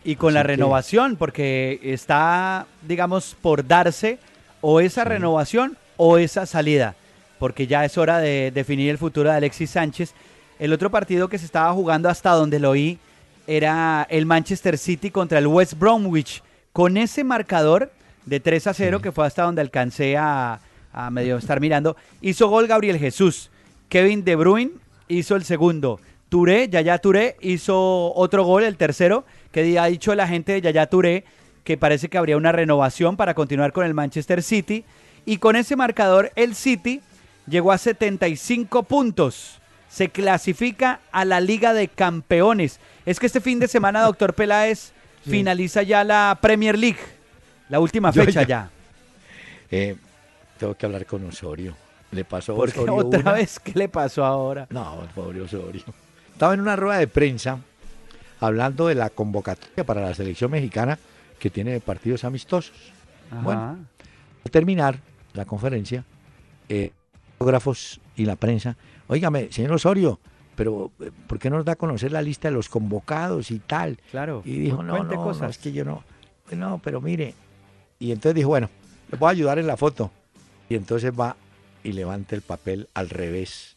Y con la Así que- renovación, porque está, digamos, por darse o esa renovación o esa salida, porque ya es hora de definir el futuro de Alexis Sánchez. El otro partido que se estaba jugando hasta donde lo oí era el Manchester City contra el West Bromwich. Con ese marcador de 3 a 0, que fue hasta donde alcancé a, a medio estar mirando, hizo gol Gabriel Jesús. Kevin De Bruyne hizo el segundo. Touré, Yaya Touré, hizo otro gol, el tercero, que ha dicho la gente de Yaya Touré que parece que habría una renovación para continuar con el Manchester City. Y con ese marcador, el City llegó a 75 puntos. Se clasifica a la Liga de Campeones. Es que este fin de semana, doctor Peláez, Sí. finaliza ya la Premier League. La última fecha ya- ya. Eh, tengo que hablar con Osorio. Le pasó a Osorio otra una- vez, ¿qué le pasó ahora? No, el pobre Osorio. Estaba en una rueda de prensa hablando de la convocatoria para la selección mexicana que tiene partidos amistosos. Ajá. Bueno, al terminar la conferencia, eh, fotógrafos y la prensa, óigame, señor Osorio, pero eh, ¿por qué no nos da a conocer la lista de los convocados y tal? Claro. Y dijo, no, no, no, cosas. es que yo no, no, pero mire. Y entonces dijo, bueno, le voy a ayudar en la foto. Y entonces va y levanta el papel al revés.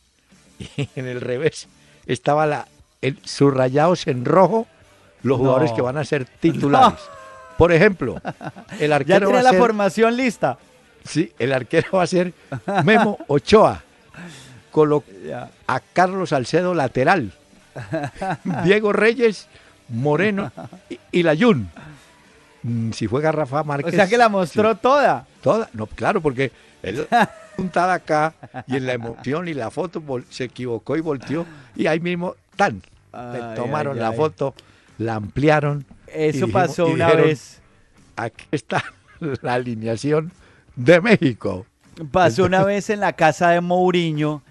Y en el revés estaba la, el, subrayados en rojo los No. jugadores que van a ser titulares. Por ejemplo, el Ya arquero va tiene a la ser, formación lista. Sí, el arquero va a ser Memo Ochoa. Colo- a Carlos Salcedo lateral. Diego Reyes, Moreno y, y Layún. Mm, Si juega Rafa O Márquez. sea que la mostró sí, toda. toda. No, claro, porque él puntada acá y en la emoción y la foto se equivocó y volteó y ahí mismo tan le tomaron ay, la ay. foto, la ampliaron. Eso dijimos- pasó una dijeron, vez. Aquí está la alineación de México. Pasó una vez en la casa de Mourinho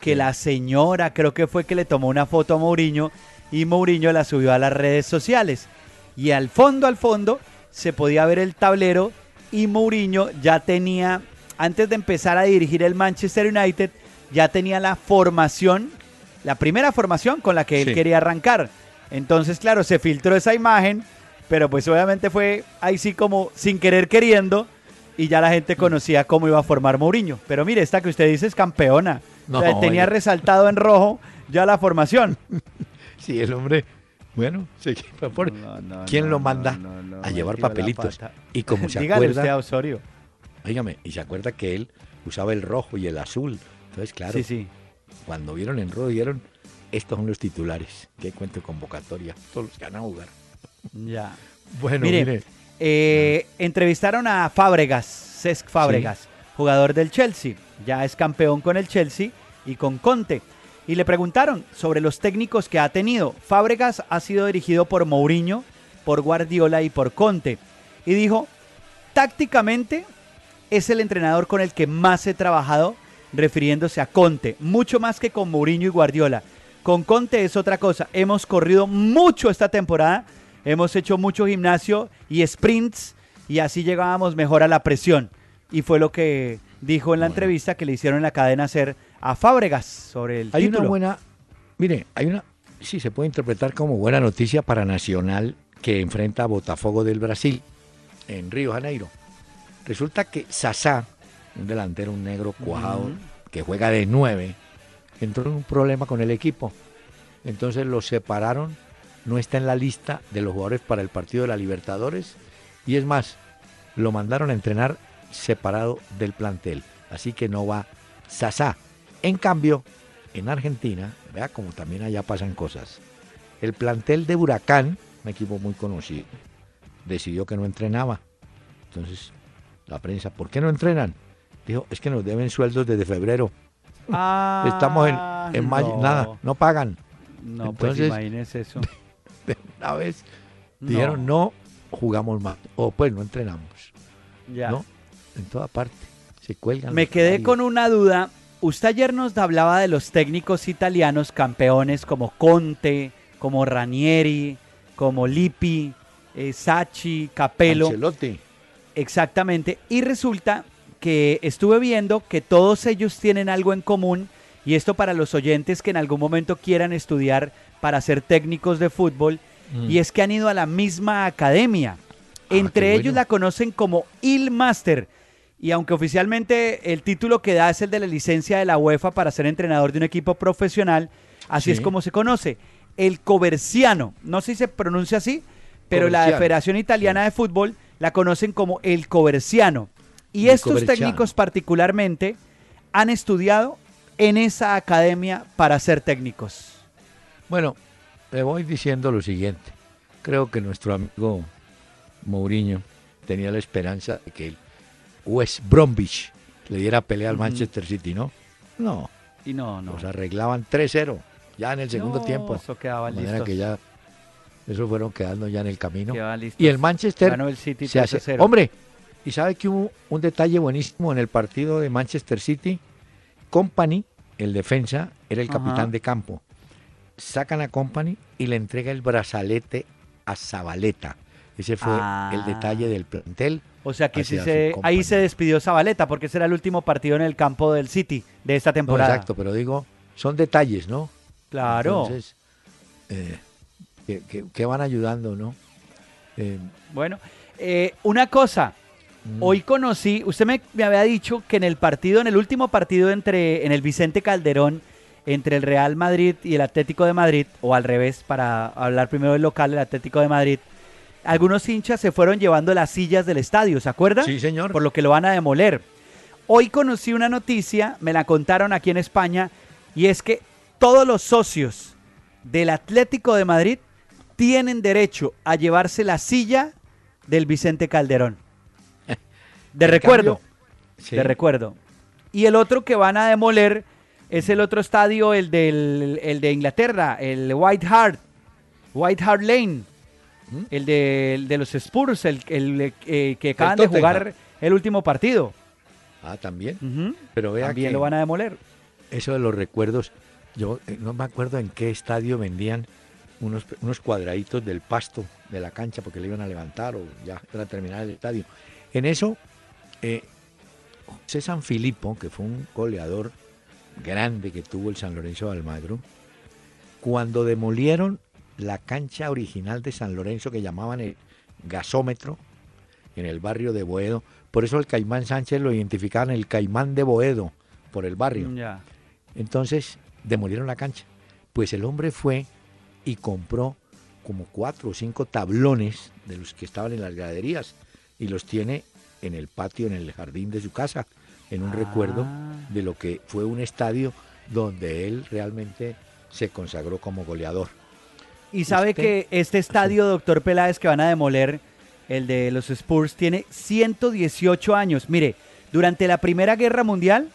que la señora creo que fue que le tomó una foto a Mourinho y Mourinho la subió a las redes sociales. Y al fondo, al fondo, se podía ver el tablero y Mourinho ya tenía, antes de empezar a dirigir el Manchester United, ya tenía la formación, la primera formación con la que él Sí. quería arrancar. Entonces, claro, se filtró esa imagen, pero pues obviamente fue ahí sí como sin querer queriendo y ya la gente conocía cómo iba a formar Mourinho. Pero mire, esta que usted dice es campeona. No, O sea, tenía resaltado en rojo ya la formación. Sí, el hombre, bueno, se por... ¿Quién lo manda a llevar papelitos? Y como se Dígale acuerda, usted a Osorio. Óigame, y se acuerda que él usaba el rojo y el azul Entonces, claro, Sí, sí. cuando vieron en ruedo, vieron, estos son los titulares. Que cuento de convocatoria. Todos los que van a jugar. Ya. Bueno, Mire, mire. Eh, entrevistaron a Fábregas, Cesc Fábregas, jugador del Chelsea. Ya es campeón con el Chelsea y con Conte. Y le preguntaron sobre los técnicos que ha tenido. Fábregas ha sido dirigido por Mourinho, por Guardiola y por Conte. Y dijo, tácticamente es el entrenador con el que más he trabajado, refiriéndose a Conte, mucho más que con Mourinho y Guardiola. Con Conte es otra cosa. Hemos corrido mucho esta temporada, hemos hecho mucho gimnasio y sprints y así llegábamos mejor a la presión. Y fue lo que dijo en la entrevista que le hicieron en la cadena hacer a Fábregas sobre el Hay título. una buena, mire, hay una, sí se puede interpretar como buena noticia para Nacional que enfrenta a Botafogo del Brasil en Río Janeiro. Resulta que Sasá, un delantero, un negro cuajado, que juega de nueve, entró en un problema con el equipo. Entonces lo separaron, no está en la lista de los jugadores para el partido de la Libertadores y es más, lo mandaron a entrenar separado del plantel. Así que no va Sasá. En cambio, en Argentina, vea como también allá pasan cosas. El plantel de Huracán, un equipo muy conocido, decidió que no entrenaba. Entonces, la prensa, ¿por qué no entrenan? Dijo, es que nos deben sueldos desde febrero. Ah, Estamos en, en mayo, no. nada, no pagan. No, pues Entonces- imagínese eso. De una vez dijeron, no jugamos más. O pues no entrenamos. Ya. ¿no? En toda parte. Se cuelgan. Me quedé con una duda. Usted ayer nos hablaba de los técnicos italianos campeones como Conte, como Ranieri, como Lippi, eh, Sacchi, Capello. Ancelotti. Exactamente. Y resulta que estuve viendo que todos ellos tienen algo en común. Y esto para los oyentes que en algún momento quieran estudiar para ser técnicos de fútbol. Mm. Y es que han ido a la misma academia. Entre qué ellos bueno. la conocen como Il Master. Y aunque oficialmente el título que da es el de la licencia de la UEFA para ser entrenador de un equipo profesional, así Sí. es como se conoce. El Coverciano. No sé si se pronuncia así, pero la. Federación Italiana de Fútbol la conocen como el Coverciano. Y El estos Coverciano. técnicos particularmente han estudiado en esa academia para ser técnicos. Bueno, le voy diciendo lo siguiente. Creo que nuestro amigo Mourinho tenía la esperanza de que el West Bromwich le diera pelea al. Manchester City, ¿no? No, Y no, no. nos arreglaban 3-0 ya en el segundo No, tiempo. Eso quedaba De manera que ya, eso fueron quedando ya en el camino. Y el Manchester Ganó el City se hace. 3-0. Hombre, y sabe que hubo un detalle buenísimo en el partido de Manchester City. Company, el defensa, era el Ajá. capitán de campo. Sacan a Company y le entrega el brazalete a Zabaleta. Ese fue Ah. el detalle del plantel. O sea que se, ahí se despidió Zabaleta porque ese era el último partido en el campo del City de esta No, temporada. exacto, pero digo, son detalles, ¿no? Claro. Entonces, eh, que, que- que van ayudando, ¿no? Eh, Bueno, eh, una cosa. Mm. Hoy conocí, usted me, me había dicho que en el partido, en el último partido entre, en el Vicente Calderón, entre el Real Madrid y el Atlético de Madrid, o al revés, para hablar primero del local, el Atlético de Madrid, algunos hinchas se fueron llevando las sillas del estadio, ¿se acuerda? Sí, señor. Por lo que lo van a demoler. Hoy conocí una noticia, me la contaron aquí en España, y es que todos los socios del Atlético de Madrid tienen derecho a llevarse la silla del Vicente Calderón. De recuerdo, cambio, sí. de recuerdo. Y el otro que van a demoler es el otro estadio, el, del, el de Inglaterra, el White Hart, White Hart Lane, ¿Mm? el de, el de los Spurs, el, el, eh, que acaban de jugar el último partido. Ah, también. Pero vea También que lo van a demoler. eso de los recuerdos, yo eh, no me acuerdo en qué estadio vendían unos, unos cuadraditos del pasto de la cancha porque le iban a levantar o ya era terminar el estadio. En eso, eh, José San Filipo, que fue un goleador grande que tuvo el San Lorenzo de Almagro, cuando demolieron la cancha original de San Lorenzo que llamaban el gasómetro en el barrio de Boedo, por eso el Caimán Sánchez lo identificaban el Caimán de Boedo por el barrio. Entonces demolieron la cancha. Pues el hombre fue y compró como cuatro o cinco tablones de los que estaban en las graderías y los tiene en el patio, en el jardín de su casa, en un recuerdo de lo que fue un estadio donde él realmente se consagró como goleador. Y sabe Usted- que este estadio, doctor Peláez, que van a demoler, el de los Spurs, tiene 118 años. Mire, durante la Primera Guerra Mundial,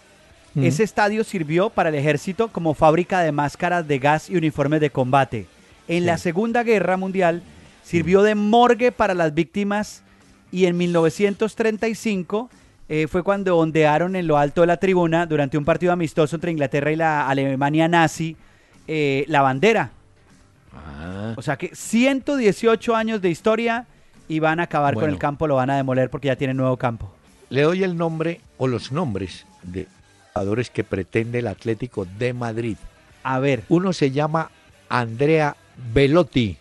ese estadio sirvió para el ejército como fábrica de máscaras de gas y uniformes de combate. En la Segunda Guerra Mundial, sirvió de morgue para las víctimas y en 1935 eh, fue cuando ondearon en lo alto de la tribuna durante un partido amistoso entre Inglaterra y la Alemania nazi eh, la bandera. Ah, O sea que 118 años de historia y van a acabar con el campo, lo van a demoler porque ya tienen nuevo campo. le doy el nombre o los nombres de jugadores que pretende el Atlético de Madrid. A ver, Uno se llama Andrea Velotti,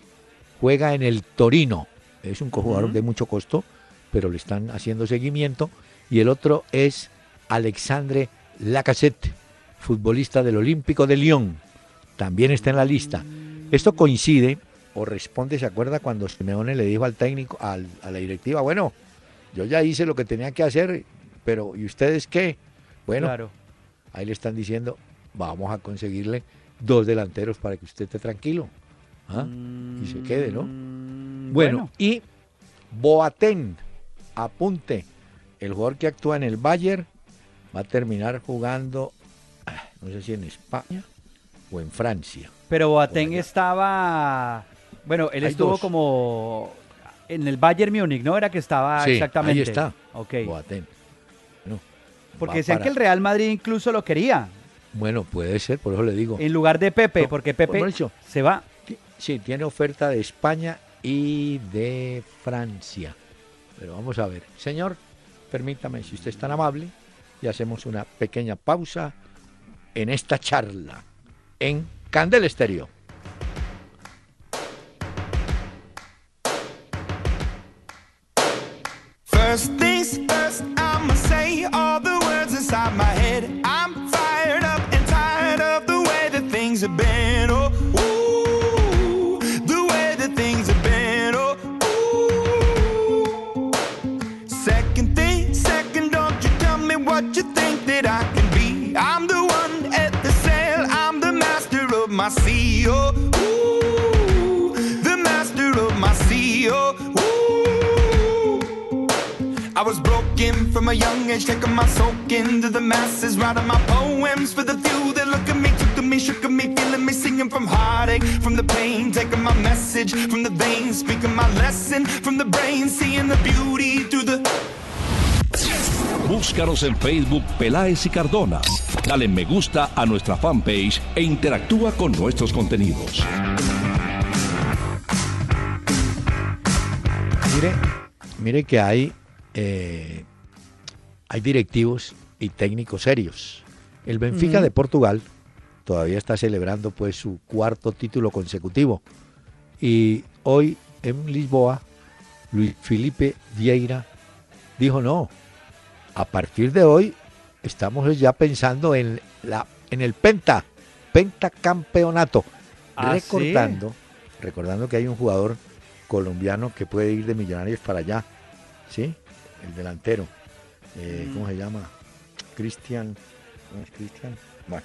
juega en el Torino. Es un jugador de mucho costo, pero le están haciendo seguimiento. Y el otro es Alexandre Lacassette, futbolista del Olímpico de Lyon. También está en la lista. Esto coincide o responde, ¿se acuerda cuando Simeone le dijo al técnico, al- a la directiva, bueno, yo ya hice lo que tenía que hacer, pero ¿y ustedes qué? Bueno, claro. Ahí le están diciendo, vamos a conseguirle dos delanteros para que usted esté tranquilo. ¿ah? Y se quede, ¿no? Mm, Bueno, y Boateng, apunte, el jugador que actúa en el Bayern va a terminar jugando, ah, no sé si en España o en Francia. pero Boateng estaba, bueno, él Hay estuvo dos. como en el Bayern Múnich, ¿no? Era que estaba Sí, exactamente. ahí está. Ok. Boateng. Bueno, Porque decían para- que el Real Madrid incluso lo quería Bueno, puede ser, por eso le digo. en lugar de Pepe, No, porque por Pepe se va. Sí, tiene oferta de España y de Francia. Pero vamos a ver. Señor, permítame, si usted es tan amable, y hacemos una pequeña pausa en esta charla en Candel Estéreo. Taking my soak into the masses, writing my poems for the few that look at me, took to me, shook at me, feeling me, singing from heartache, from the pain, taking my message from the veins, speaking my lesson from the brain, seeing the beauty through the Búscanos en Facebook Peláez y Cardona. Dale me gusta a nuestra fanpage e interactúa con nuestros contenidos. Mire, mire que hay, eh, hay directivos y técnicos serios. El Benfica de Portugal todavía está celebrando pues su cuarto título consecutivo. Y hoy en Lisboa, Luis Felipe Vieira dijo no. A partir de hoy estamos ya pensando en la en el penta, pentacampeonato, ¿Ah, sí? recordando, recordando que hay un jugador colombiano que puede ir de Millonarios para allá, ¿sí? El delantero, eh. ¿cómo se llama? Cristian, ¿no es Cristian? Bueno,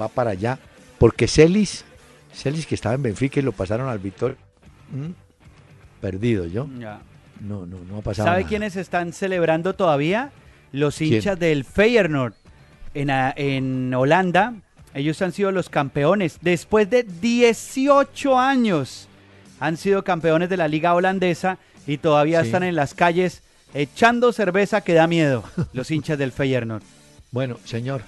va para allá, porque Celis, Celis que estaba en Benfica y lo pasaron al Víctor, mm, perdido yo, Ya. no, no, no ha pasado ¿Sabe nada. quiénes están celebrando todavía? Los ¿Quién? hinchas del Feyenoord en, en Holanda. Ellos han sido los campeones. Después de 18 años han sido campeones de la liga holandesa y todavía Sí. están en las calles echando cerveza que da miedo. Los hinchas del Feyenoord. Bueno, señor,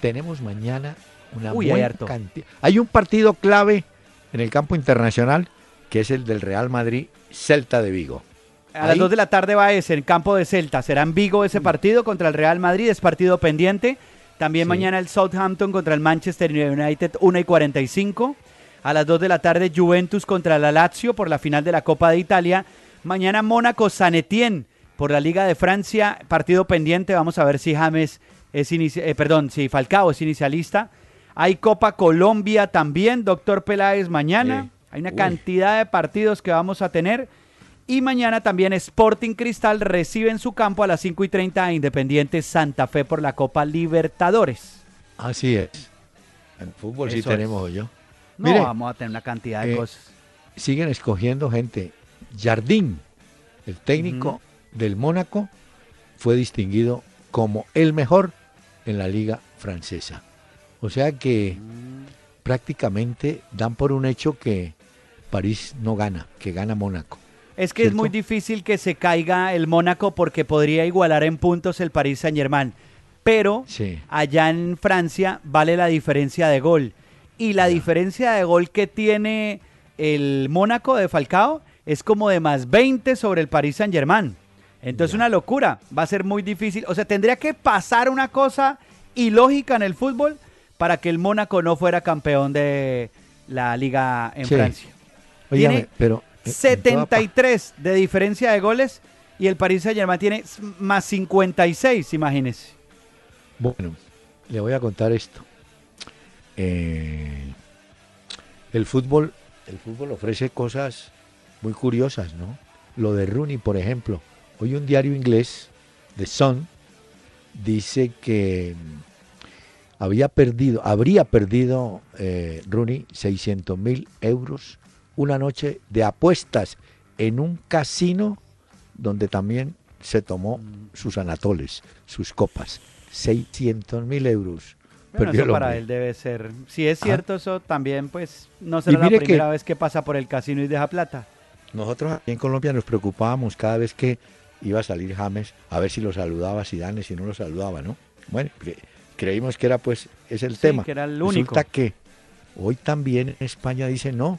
tenemos mañana una Uy, hay buena harto. cantidad. Hay un partido clave en el campo internacional que es el del Real Madrid Celta de Vigo. A las Ahí- 2 de la tarde va ese en campo de Celta. Será en Vigo ese partido contra el Real Madrid. Es partido pendiente. También Sí. mañana el Southampton contra el Manchester United 1 y 45. A las 2 de la tarde Juventus contra la Lazio por la final de la Copa de Italia. Mañana Mónaco San Etienne por la Liga de Francia. Partido pendiente. Vamos a ver si James es eh, perdón, si Falcao es inicialista. Hay Copa Colombia también, doctor Peláez, mañana. Sí. Hay una Uy. cantidad de partidos que vamos a tener. Y mañana también Sporting Cristal recibe en su campo a las 5 y 30 a Independiente Santa Fe por la Copa Libertadores. Así es. En fútbol sí tenemos yo. No, Mire, vamos a tener una cantidad de eh, cosas. siguen escogiendo gente. Jardín, el técnico del Mónaco, fue distinguido como el mejor en la liga francesa. O sea que prácticamente dan por un hecho que París no gana, que gana Mónaco. Es que es muy difícil que se caiga el Mónaco porque podría igualar en puntos el Paris Saint Germain. Pero Sí. allá en Francia vale la diferencia de gol. Y la diferencia de gol que tiene el Mónaco de Falcao es como de más 20 sobre el Paris Saint Germain. Entonces una locura, va a ser muy difícil. O sea, tendría que pasar una cosa ilógica en el fútbol para que el Mónaco no fuera campeón de la liga en Sí. Francia. Óigame, Tiene pero eh, en toda pa- 73 de diferencia de goles y el Paris Saint Germain tiene más 56, imagínese. Bueno, le voy a contar esto. Eh, el fútbol, el fútbol ofrece cosas muy curiosas, ¿no? Lo de Rooney, por ejemplo. Hoy un diario inglés, The Sun, dice que mm, había perdido, habría perdido eh, Rooney 600 mil euros una noche de apuestas en un casino donde también se tomó sus anatoles, sus copas. 600 mil euros. Bueno, eso para él debe ser. Si es Ah. cierto, eso también, pues, no será la primera vez que pasa por el casino y deja plata. Nosotros aquí en Colombia nos preocupábamos cada vez que iba a salir James a ver si lo saludaba Zidane, si no lo saludaba, ¿no? Bueno, cre- creímos que era pues es el Sí, tema. que era el Resulta único. que hoy también en España dice no,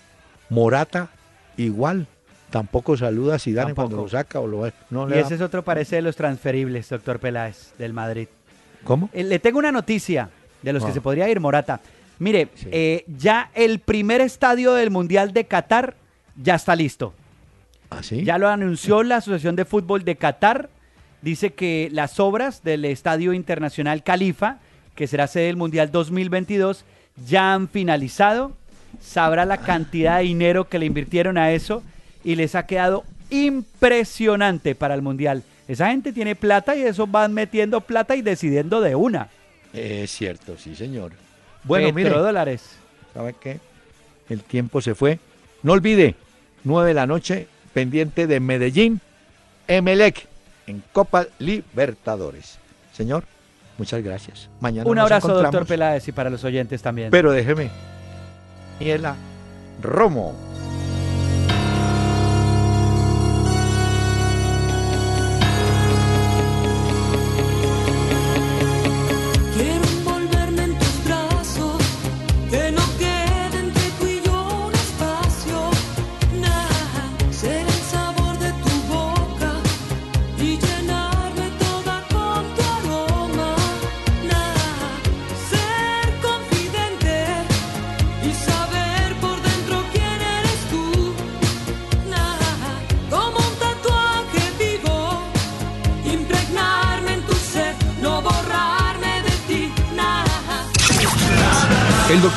Morata igual, tampoco saluda a Zidane cuando lo saca o lo no Y le da- ese es otro parece de los transferibles, doctor Peláez, del Madrid. ¿Cómo? Eh, Le tengo una noticia de los que Ah. se podría ir, Morata. Mire, Sí. eh, ya el primer estadio del Mundial de Qatar ya está listo. ¿Así? Ya lo anunció la Asociación de Fútbol de Qatar. Dice que las obras del Estadio Internacional Califa, que será sede del Mundial 2022, ya han finalizado. Sabrá la cantidad de dinero que le invirtieron a eso y les ha quedado impresionante para el Mundial. Esa gente tiene plata y eso van metiendo plata y decidiendo de una. Es cierto, sí, señor. Bueno, mire, Petrodólares. ¿sabe qué? El tiempo se fue. No olvide, 9 de la noche, pendiente de Medellín, Emelec, en Copa Libertadores. Señor, muchas gracias. Mañana Un nos abrazo, doctor. Peláez, y para los oyentes también. Pero déjeme. Daniela Romo.